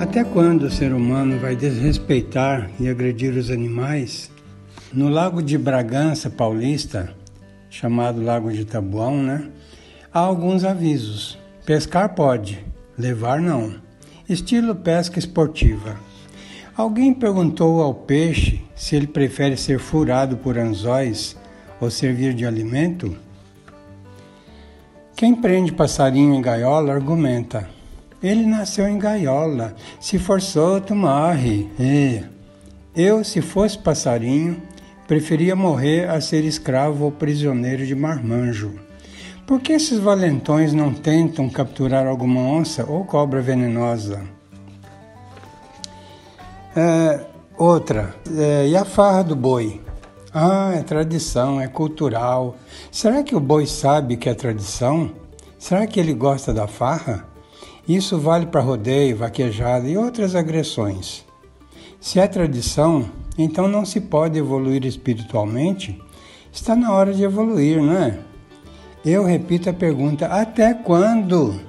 Até quando o ser humano vai desrespeitar e agredir os animais? No Lago de Bragança Paulista, chamado Lago de Tabuão, né? Há alguns avisos. Pescar pode, levar não. Estilo pesca esportiva. Alguém perguntou ao peixe se ele prefere ser furado por anzóis ou servir de alimento? Quem prende passarinho em gaiola argumenta: ele nasceu em gaiola, se for solto, morre. É. Eu, se fosse passarinho, preferia morrer a ser escravo ou prisioneiro de marmanjo. Por que esses valentões não tentam capturar alguma onça ou cobra venenosa? É, outra, é, e a farra do boi? Ah, é tradição, é cultural. Será que o boi sabe que é tradição? Será que ele gosta da farra? Isso vale para rodeio, vaquejada e outras agressões. Se é tradição, então não se pode evoluir espiritualmente? Está na hora de evoluir, não é? Eu repito a pergunta: até quando?